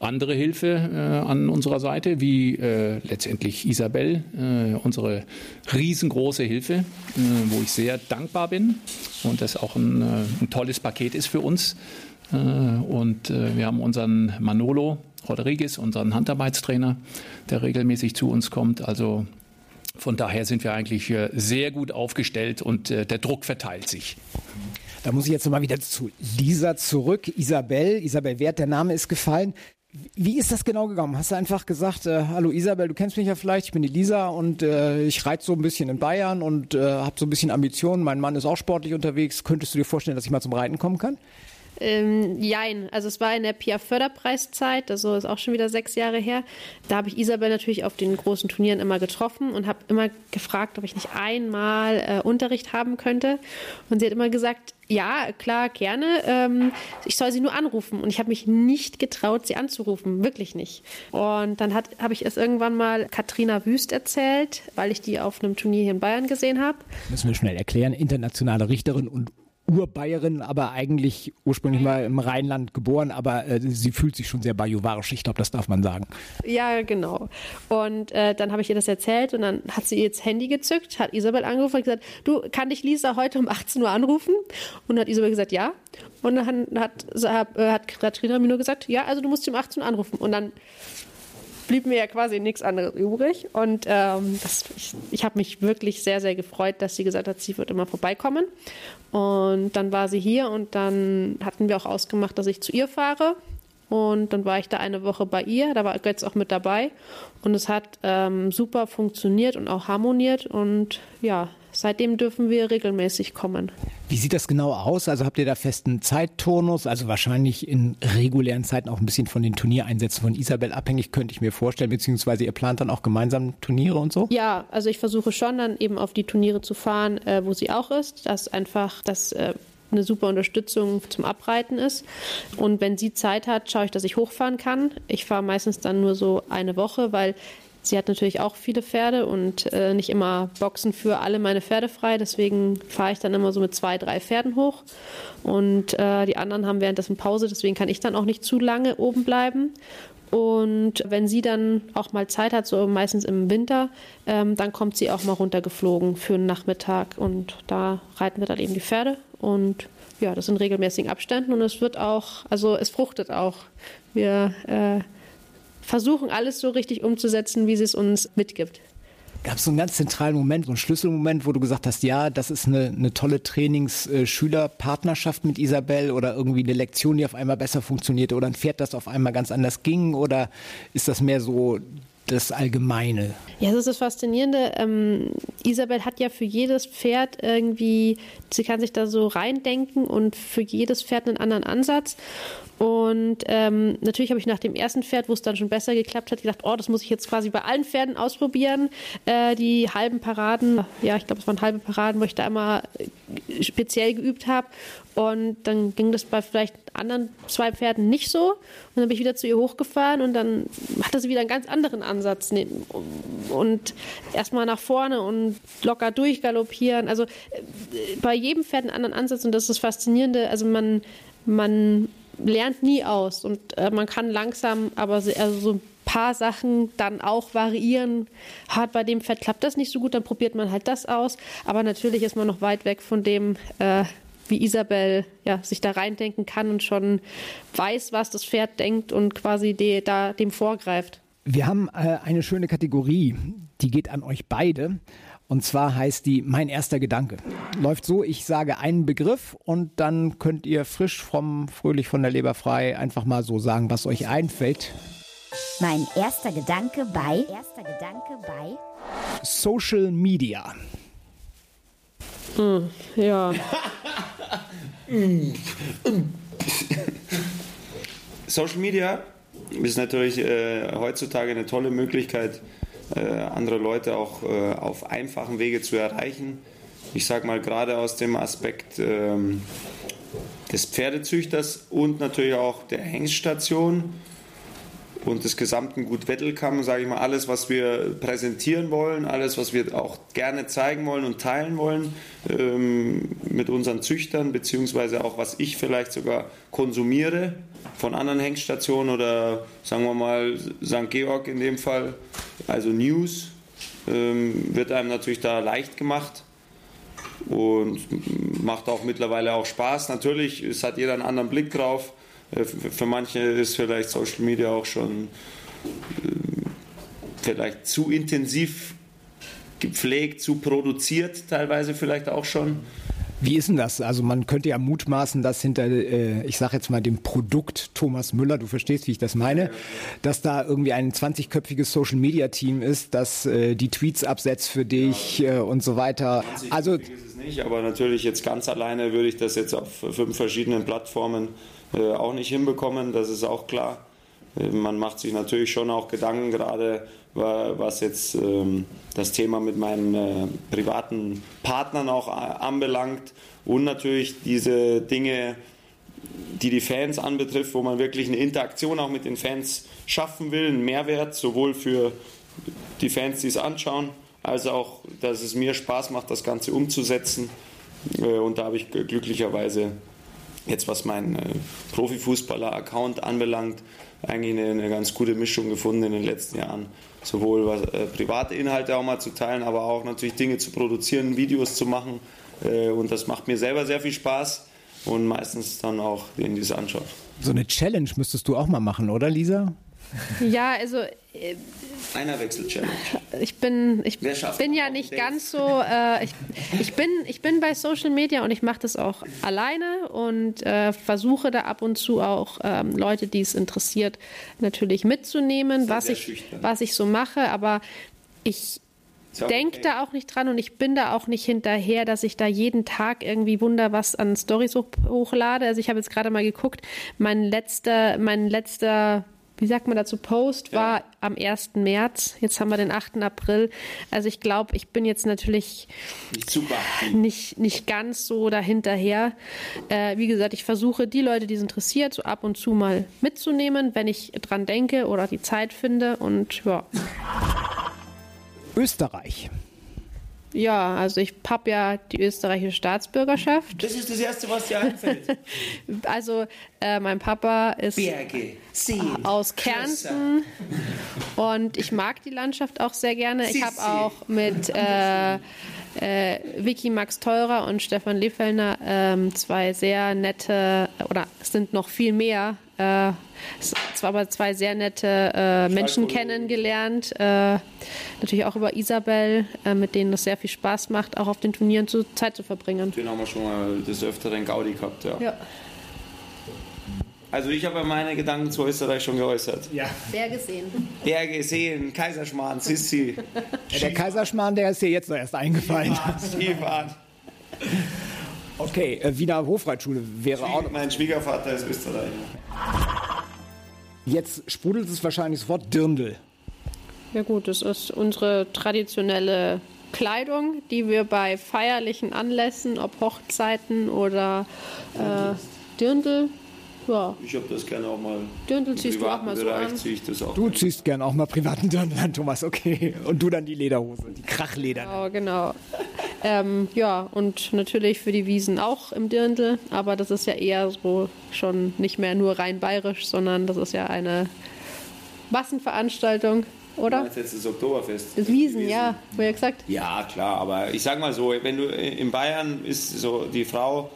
andere Hilfe an unserer Seite, wie letztendlich Isabel, unsere riesengroße Hilfe wo ich sehr dankbar bin und das auch ein, äh, ein tolles Paket ist für uns. Äh, und äh, wir haben unseren Manolo Rodriguez, unseren Handarbeitstrainer, der regelmäßig zu uns kommt. Also von daher sind wir eigentlich sehr gut aufgestellt und der Druck verteilt sich. Da muss ich jetzt nochmal wieder zu Lisa zurück. Isabel, Isabel Wert, der Name ist gefallen. Wie ist das genau gegangen? Hast du einfach gesagt, äh, hallo Isabel, du kennst mich ja vielleicht, ich bin die Lisa und äh, ich reite so ein bisschen in Bayern und äh, habe so ein bisschen Ambitionen. Mein Mann ist auch sportlich unterwegs. Könntest du dir vorstellen, dass ich mal zum Reiten kommen kann? Ähm, jein, also es war in der PIA-Förderpreiszeit, also ist auch schon wieder sechs Jahre her. Da habe ich Isabel natürlich auf den großen Turnieren immer getroffen und habe immer gefragt, ob ich nicht einmal äh, Unterricht haben könnte. Und sie hat immer gesagt, ja, klar, gerne. Ähm, ich soll sie nur anrufen. Und ich habe mich nicht getraut, sie anzurufen. Wirklich nicht. Und dann habe ich es irgendwann mal Katrina Wüst erzählt, weil ich die auf einem Turnier hier in Bayern gesehen habe. Müssen wir schnell erklären. Internationale Richterin und Urbayerin, aber eigentlich ursprünglich mal im Rheinland geboren, aber äh, sie fühlt sich schon sehr bajuwarisch. Ich glaube, das darf man sagen. Ja, genau. Und äh, dann habe ich ihr das erzählt und dann hat sie ihr jetzt Handy gezückt, hat Isabel angerufen und gesagt, du, kann dich Lisa heute um 18 Uhr anrufen? Und hat Isabel gesagt, ja. Und dann hat, hat, hat Katrina mir nur gesagt, ja, also du musst sie um 18 Uhr anrufen. Und dann blieb mir ja quasi nichts anderes übrig. Und ähm, das, ich, ich habe mich wirklich sehr, sehr gefreut, dass sie gesagt hat, sie wird immer vorbeikommen. Und dann war sie hier und dann hatten wir auch ausgemacht, dass ich zu ihr fahre. Und dann war ich da eine Woche bei ihr, da war Götz auch mit dabei. Und es hat ähm, super funktioniert und auch harmoniert. Und ja, Seitdem dürfen wir regelmäßig kommen. Wie sieht das genau aus? Also habt ihr da festen Zeitturnus? Also wahrscheinlich in regulären Zeiten auch ein bisschen von den Turniereinsätzen von Isabel abhängig, könnte ich mir vorstellen. Beziehungsweise ihr plant dann auch gemeinsam Turniere und so? Ja, also ich versuche schon dann eben auf die Turniere zu fahren, äh, wo sie auch ist. Das einfach das äh, eine super Unterstützung zum Abreiten ist. Und wenn sie Zeit hat, schaue ich, dass ich hochfahren kann. Ich fahre meistens dann nur so eine Woche, weil Sie hat natürlich auch viele Pferde und äh, nicht immer Boxen für alle meine Pferde frei. Deswegen fahre ich dann immer so mit zwei, drei Pferden hoch. Und äh, die anderen haben währenddessen Pause. Deswegen kann ich dann auch nicht zu lange oben bleiben. Und wenn sie dann auch mal Zeit hat, so meistens im Winter, ähm, dann kommt sie auch mal runtergeflogen für einen Nachmittag. Und da reiten wir dann eben die Pferde. Und ja, das in regelmäßigen Abständen. Und es wird auch, also es fruchtet auch. Wir äh, versuchen, alles so richtig umzusetzen, wie sie es uns mitgibt. Gab es so einen ganz zentralen Moment, so einen Schlüsselmoment, wo du gesagt hast, ja, das ist eine, eine tolle Trainings-Schülerpartnerschaft mit Isabel oder irgendwie eine Lektion, die auf einmal besser funktionierte oder ein Pferd, das auf einmal ganz anders ging oder ist das mehr so das Allgemeine? Ja, das ist das Faszinierende. Ähm, Isabel hat ja für jedes Pferd irgendwie, sie kann sich da so reindenken und für jedes Pferd einen anderen Ansatz. Und ähm, natürlich habe ich nach dem ersten Pferd, wo es dann schon besser geklappt hat, gedacht, oh, das muss ich jetzt quasi bei allen Pferden ausprobieren. Äh, die halben Paraden, ja, ich glaube, es waren halbe Paraden, wo ich da immer äh, speziell geübt habe. Und dann ging das bei vielleicht anderen zwei Pferden nicht so. Und dann bin ich wieder zu ihr hochgefahren und dann hatte sie wieder einen ganz anderen Ansatz. Und erstmal nach vorne und locker durchgaloppieren. Also äh, bei jedem Pferd einen anderen Ansatz und das ist das Faszinierende. Also man, man lernt nie aus und äh, man kann langsam, aber also so ein paar Sachen dann auch variieren. Hat bei dem Pferd klappt das nicht so gut, dann probiert man halt das aus. Aber natürlich ist man noch weit weg von dem, äh, wie Isabel ja, sich da reindenken kann und schon weiß, was das Pferd denkt und quasi de, da dem vorgreift. Wir haben äh, eine schöne Kategorie, die geht an euch beide. Und zwar heißt die Mein erster Gedanke. Läuft so, ich sage einen Begriff und dann könnt ihr frisch, vom fröhlich von der Leber frei einfach mal so sagen, was euch einfällt. Mein erster Gedanke bei erster Gedanke bei Social Media. Hm, ja. Social Media ist natürlich äh, heutzutage eine tolle Möglichkeit, äh, andere Leute auch äh, auf einfachen Wege zu erreichen. Ich sage mal gerade aus dem Aspekt ähm, des Pferdezüchters und natürlich auch der Hengststation und des gesamten Gutwettelkamm, sage ich mal, alles, was wir präsentieren wollen, alles, was wir auch gerne zeigen wollen und teilen wollen ähm, mit unseren Züchtern, beziehungsweise auch, was ich vielleicht sogar konsumiere von anderen Hengststationen oder sagen wir mal St. Georg in dem Fall, also News, ähm, wird einem natürlich da leicht gemacht und macht auch mittlerweile auch Spaß. Natürlich, es hat jeder einen anderen Blick drauf. Äh, für manche ist vielleicht Social Media auch schon äh, vielleicht zu intensiv gepflegt, zu produziert, teilweise vielleicht auch schon. Wie ist denn das? Also man könnte ja mutmaßen, dass hinter, äh, ich sage jetzt mal dem Produkt Thomas Müller, du verstehst, wie ich das meine, dass da irgendwie ein 20-köpfiges Social-Media-Team ist, das äh, die Tweets absetzt für dich äh, und so weiter. Also ist es nicht, aber natürlich jetzt ganz alleine würde ich das jetzt auf fünf verschiedenen Plattformen äh, auch nicht hinbekommen, das ist auch klar. Äh, man macht sich natürlich schon auch Gedanken, gerade was jetzt ähm, das Thema mit meinen äh, privaten Partnern auch anbelangt und natürlich diese Dinge, die die Fans anbetrifft, wo man wirklich eine Interaktion auch mit den Fans schaffen will, einen Mehrwert sowohl für die Fans, die es anschauen, als auch, dass es mir Spaß macht, das Ganze umzusetzen Äh, und da habe ich glücklicherweise jetzt, was mein äh, Profifußballer-Account anbelangt, eigentlich eine, eine, ganz gute Mischung gefunden in den letzten Jahren. Sowohl was, äh, private Inhalte auch mal zu teilen, aber auch natürlich Dinge zu produzieren, Videos zu machen. Äh, und das macht mir selber sehr viel Spaß und meistens dann auch denen, die es anschauen. So eine Challenge müsstest du auch mal machen, oder Lisa? Ja, also äh, Einerwechsel-Challenge. Ich bin, ich bin ja nicht ganz so. Äh, ich, ich, bin, ich bin bei Social Media und ich mache das auch alleine und äh, versuche da ab und zu auch ähm, Leute, die es interessiert, natürlich mitzunehmen, was ich, was ich so mache. Aber ich denke da auch nicht dran und ich bin da auch nicht hinterher, dass ich da jeden Tag irgendwie Wunder was an Stories hoch, hochlade. Also ich habe jetzt gerade mal geguckt, mein letzter, mein letzter wie sagt man dazu, Post war ja. am 1. März. Jetzt haben wir den 8. April. Also ich glaube, ich bin jetzt natürlich nicht, super. nicht, nicht ganz so dahinterher. Äh, wie gesagt, ich versuche, die Leute, die es interessiert, so ab und zu mal mitzunehmen, wenn ich dran denke oder die Zeit finde. Und ja. Österreich. Ja, also ich habe ja die österreichische Staatsbürgerschaft. Das ist das Erste, was dir einfällt. [laughs] also äh, mein Papa ist Berge, Seen, aus Kärnten und ich mag die Landschaft auch sehr gerne. Ich habe auch mit äh, äh, Vicky Max Teurer und Stefan Lefellner ähm, zwei sehr nette, oder es sind noch viel mehr äh, zwar aber zwei sehr nette äh, Menschen kennengelernt. Äh, natürlich auch über Isabel, äh, mit denen es sehr viel Spaß macht, auch auf den Turnieren zu, Zeit zu verbringen. Den haben wir schon mal des Öfteren Gaudi gehabt, ja. ja. Also ich habe meine Gedanken zu Österreich schon geäußert. Ja. Berge sehen. Berge sehen, Kaiserschmarrn, Sissi. Ja, der Kaiserschmarrn, der ist dir jetzt noch erst eingefallen. Skifahren. Okay, äh, Wiener Hofreitschule wäre Schwieger, auch. Mein Schwiegervater ist Österreicher. Jetzt sprudelt es wahrscheinlich sofort Dirndl. Ja gut, das ist unsere traditionelle Kleidung, die wir bei feierlichen Anlässen, ob Hochzeiten oder äh, Dirndl, ja. Ich habe das gerne auch mal. Dirndl ziehst du auch mal so an. Zieh ich das auch du ziehst gerne auch mal privaten Dirndl an, Thomas, okay. Und du dann die Lederhose, die Krachleder. Genau, genau. ähm, ja, und natürlich für die Wiesen auch im Dirndl, aber das ist ja eher so schon nicht mehr nur rein bayerisch, sondern das ist ja eine Massenveranstaltung. Oder? Du jetzt das Oktoberfest. Das Wiesen, Wiesen. ja, wo ja gesagt. Ja, klar, aber ich sag mal so, wenn du in Bayern ist so die Frau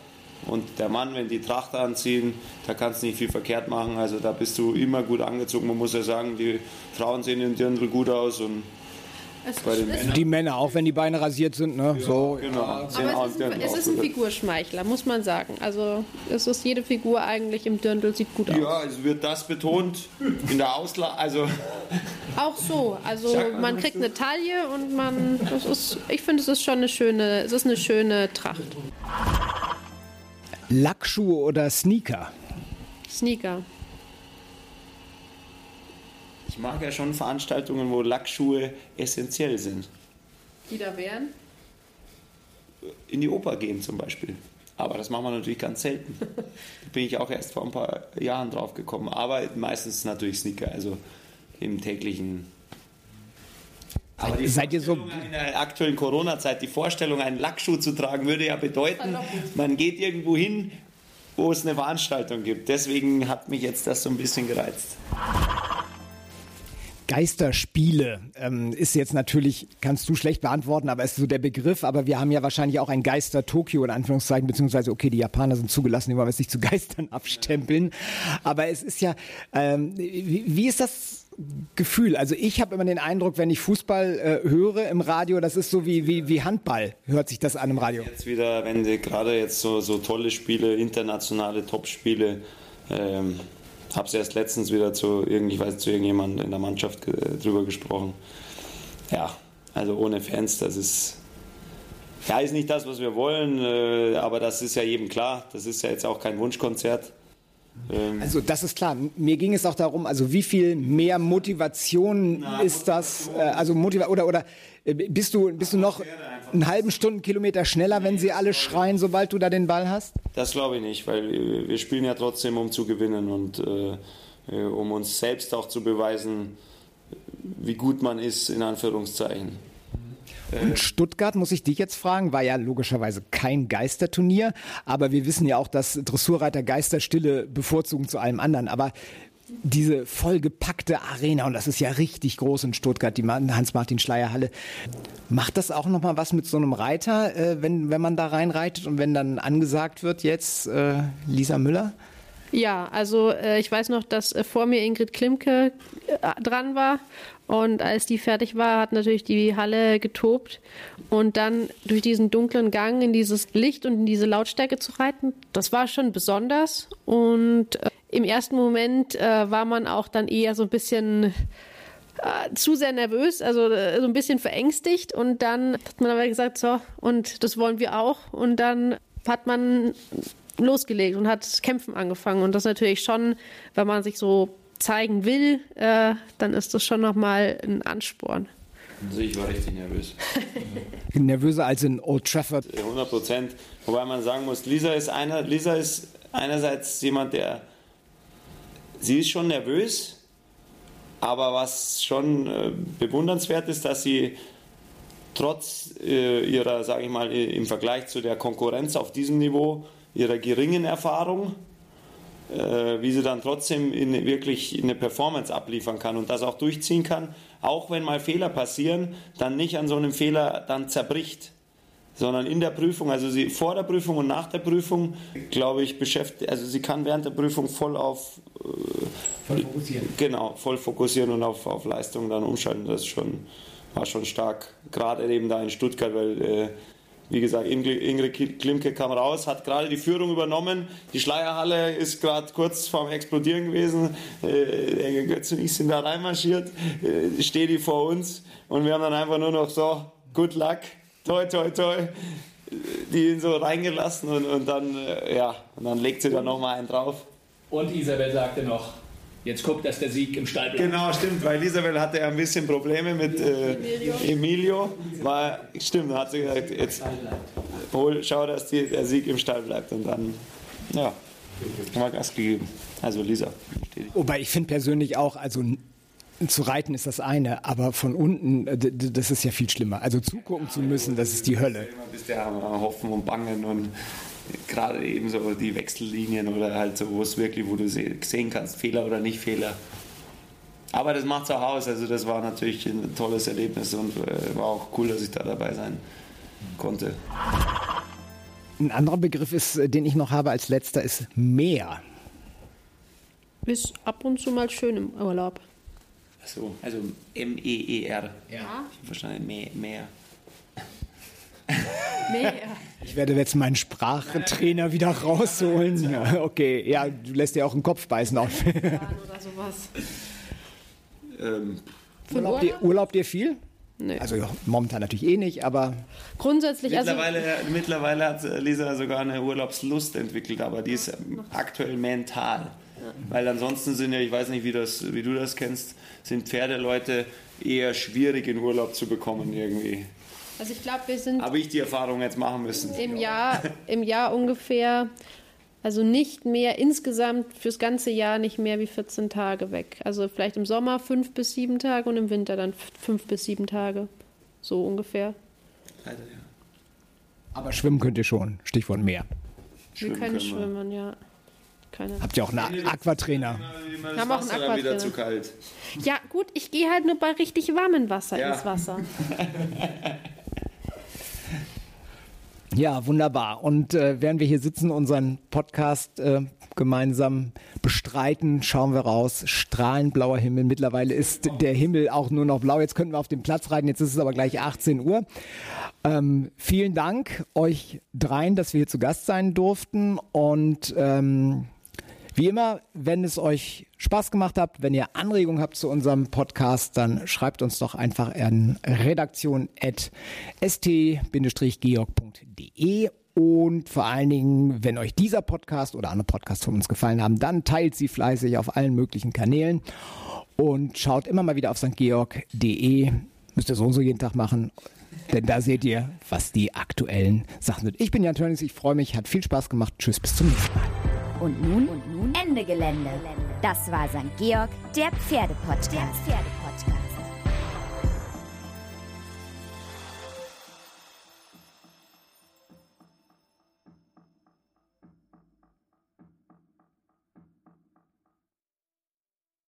und der Mann, wenn die Tracht anziehen, da kannst du nicht viel verkehrt machen. Also da bist du immer gut angezogen. Man muss ja sagen, die Frauen sehen in Dirndl gut aus und bei den Männern. Die Männer, auch wenn die Beine rasiert sind, ne? Ja, so. Genau. Aber es ist, ein, es ist ein Figurschmeichler, muss man sagen. Also es ist jede Figur eigentlich im Dirndl sieht gut aus. Ja, es wird das betont in der Ausla also [laughs] auch so. Also man kriegt eine Taille und man, das ist, ich finde, es ist schon eine schöne, es ist eine schöne Tracht. Lackschuhe oder Sneaker? Sneaker. Ich mag ja schon Veranstaltungen, wo Lackschuhe essentiell sind. Die da wären? In die Oper gehen zum Beispiel. Aber das machen wir natürlich ganz selten. da [laughs] bin ich auch erst vor ein paar Jahren drauf gekommen. Aber meistens natürlich Sneaker, also im täglichen aber die Seid ihr so in der aktuellen Corona-Zeit, die Vorstellung, einen Lackschuh zu tragen, würde ja bedeuten, man geht irgendwo hin, wo es eine Veranstaltung gibt. Deswegen hat mich jetzt das so ein bisschen gereizt. Geisterspiele ähm, ist jetzt natürlich, kannst du schlecht beantworten, aber ist so der Begriff. Aber wir haben ja wahrscheinlich auch ein Geister Tokio in Anführungszeichen, beziehungsweise okay, die Japaner sind zugelassen, die wollen jetzt nicht zu Geistern [laughs] abstempeln. Aber es ist ja, ähm, wie, wie ist das Gefühl. Also ich habe immer den Eindruck, wenn ich Fußball äh, höre im Radio, das ist so wie, wie, wie Handball, hört sich das an im Radio. Jetzt wieder, wenn die gerade jetzt so, so tolle Spiele, internationale Topspiele, ähm, habe es erst letztens wieder zu, ich weiß, zu irgendjemandem in der Mannschaft äh, drüber gesprochen. Ja, also ohne Fans, das ist, ja, ist nicht das, was wir wollen, äh, aber das ist ja jedem klar. Das ist ja jetzt auch kein Wunschkonzert. Ähm, also das ist klar. Mir ging es auch darum, also wie viel mehr Motivation Na, ist das? Äh, also Motiva oder oder äh, bist du bist du noch einen halben Stundenkilometer schneller, wenn sie alle schreien, sobald du da den Ball hast? Das glaube ich nicht, weil wir spielen ja trotzdem, um zu gewinnen und äh, äh, um uns selbst auch zu beweisen, wie gut man ist in Anführungszeichen. Und Stuttgart, muss ich dich jetzt fragen, war ja logischerweise kein Geisterturnier, aber wir wissen ja auch, dass Dressurreiter Geisterstille bevorzugen zu allem anderen. Aber diese vollgepackte Arena, und das ist ja richtig groß in Stuttgart, die Hans-Martin-Schleier-Halle, macht das auch nochmal was mit so einem Reiter, äh, wenn, wenn man da reinreitet und wenn dann angesagt wird, jetzt äh, Lisa Müller? Ja, also äh, ich weiß noch, dass äh, vor mir Ingrid Klimke äh, dran war. Und als die fertig war, hat natürlich die Halle getobt. Und dann durch diesen dunklen Gang in dieses Licht und in diese Lautstärke zu reiten, das war schon besonders. Und äh, im ersten Moment äh, war man auch dann eher so ein bisschen äh, zu sehr nervös, also so ein bisschen verängstigt. Und dann hat man aber gesagt, so und das wollen wir auch. Und dann hat man losgelegt und hat Kämpfen angefangen. Und das natürlich schon, wenn man sich so zeigen will, äh, dann ist das schon nochmal ein Ansporn. Also ich war richtig nervös. [laughs] Nervöser als in Old Trafford. 100 Prozent. Wobei man sagen muss, Lisa ist, einer, Lisa ist einerseits jemand, der. Sie ist schon nervös, aber was schon äh, bewundernswert ist, dass sie trotz äh, ihrer, sage ich mal, im Vergleich zu der Konkurrenz auf diesem Niveau ihrer geringen Erfahrung, äh, wie sie dann trotzdem in, wirklich eine Performance abliefern kann und das auch durchziehen kann, auch wenn mal Fehler passieren, dann nicht an so einem Fehler dann zerbricht, sondern in der Prüfung, also sie vor der Prüfung und nach der Prüfung, glaube ich, beschäftigt, also sie kann während der Prüfung voll auf äh, voll fokussieren. Genau, voll fokussieren und auf, auf Leistung dann umschalten. Das schon, war schon stark, gerade eben da in Stuttgart, weil äh, wie gesagt, Ingrid Klimke kam raus, hat gerade die Führung übernommen. Die Schleierhalle ist gerade kurz vorm Explodieren gewesen. Äh, Götz und ich sind da reinmarschiert, äh, steht die vor uns und wir haben dann einfach nur noch so, good luck, toi, toi, toi, die ihn so reingelassen und, und dann, äh, ja, und dann legt sie da nochmal einen drauf. Und Isabel sagte noch, Jetzt guckt, dass der Sieg im Stall bleibt. Genau, stimmt, weil Isabel hatte ja ein bisschen Probleme mit äh, Emilio. War, stimmt, hat sie gesagt, jetzt hol, schau, dass die, der Sieg im Stall bleibt. Und dann, ja, haben wir Gas gegeben. Also Lisa. Wobei ich finde persönlich auch, also zu reiten ist das eine, aber von unten, äh, das ist ja viel schlimmer. Also zugucken zu müssen, das ist die Hölle. Immer bist du ja hoffen und bangen und gerade eben so die Wechsellinien oder halt so, wo es wirklich, wo du sehen kannst, Fehler oder nicht Fehler. Aber das macht es auch aus. Also das war natürlich ein tolles Erlebnis und äh, war auch cool, dass ich da dabei sein konnte. Ein anderer Begriff ist, äh, den ich noch habe als letzter, ist Meer. Ist ab und zu mal schön im Urlaub. Achso, also M-E-E-R. Ja. Wahrscheinlich Meer. Mehr. Ich werde jetzt meinen Sprachtrainer wieder rausholen. Ja, okay, ja, du lässt dir auch einen Kopf beißen auf. oder sowas. Ähm, Urlaub, dir, Urlaub dir viel? Nee. Also ja, momentan natürlich eh nicht, aber grundsätzlich. Mittlerweile, also, mittlerweile hat Lisa sogar eine Urlaubslust entwickelt, aber die ist aktuell mental. Ja. Weil ansonsten sind ja, ich weiß nicht, wie, das, wie du das kennst, sind Pferdeleute eher schwierig in Urlaub zu bekommen irgendwie. Also ich glaube, wir sind. Habe ich die Erfahrung jetzt machen müssen? Im Jahr, im Jahr ungefähr, also nicht mehr insgesamt fürs ganze Jahr nicht mehr wie 14 Tage weg. Also vielleicht im Sommer fünf bis sieben Tage und im Winter dann fünf bis sieben Tage. So ungefähr. Leider, ja. Aber schwimmen könnt ihr schon. Stichwort Meer. Wir können, können schwimmen, ja. Keine. Habt ihr auch einen Aquatrainer? Wir haben auch einen Aquatrainer. wieder zu kalt. Ja, gut, ich gehe halt nur bei richtig warmem Wasser ja. ins Wasser. [laughs] Ja, wunderbar. Und äh, während wir hier sitzen, unseren Podcast äh, gemeinsam bestreiten, schauen wir raus. Strahlend blauer Himmel. Mittlerweile ist der Himmel auch nur noch blau. Jetzt könnten wir auf den Platz reiten. Jetzt ist es aber gleich 18 Uhr. Ähm, vielen Dank euch dreien, dass wir hier zu Gast sein durften. Und ähm, wie immer, wenn es euch Spaß gemacht hat, wenn ihr Anregungen habt zu unserem Podcast, dann schreibt uns doch einfach an redaktion.st-georg.de und vor allen Dingen, wenn euch dieser Podcast oder andere Podcasts von uns gefallen haben, dann teilt sie fleißig auf allen möglichen Kanälen und schaut immer mal wieder auf stgeorg.de. Müsst ihr so und so jeden Tag machen. Denn da seht ihr, was die aktuellen Sachen sind. Ich bin Jan Tönnies, ich freue mich, hat viel Spaß gemacht. Tschüss, bis zum nächsten Mal. Und nun, und nun Ende Gelände. Das war St. Georg, der Pferdepodcast. Der Pferdepodcast.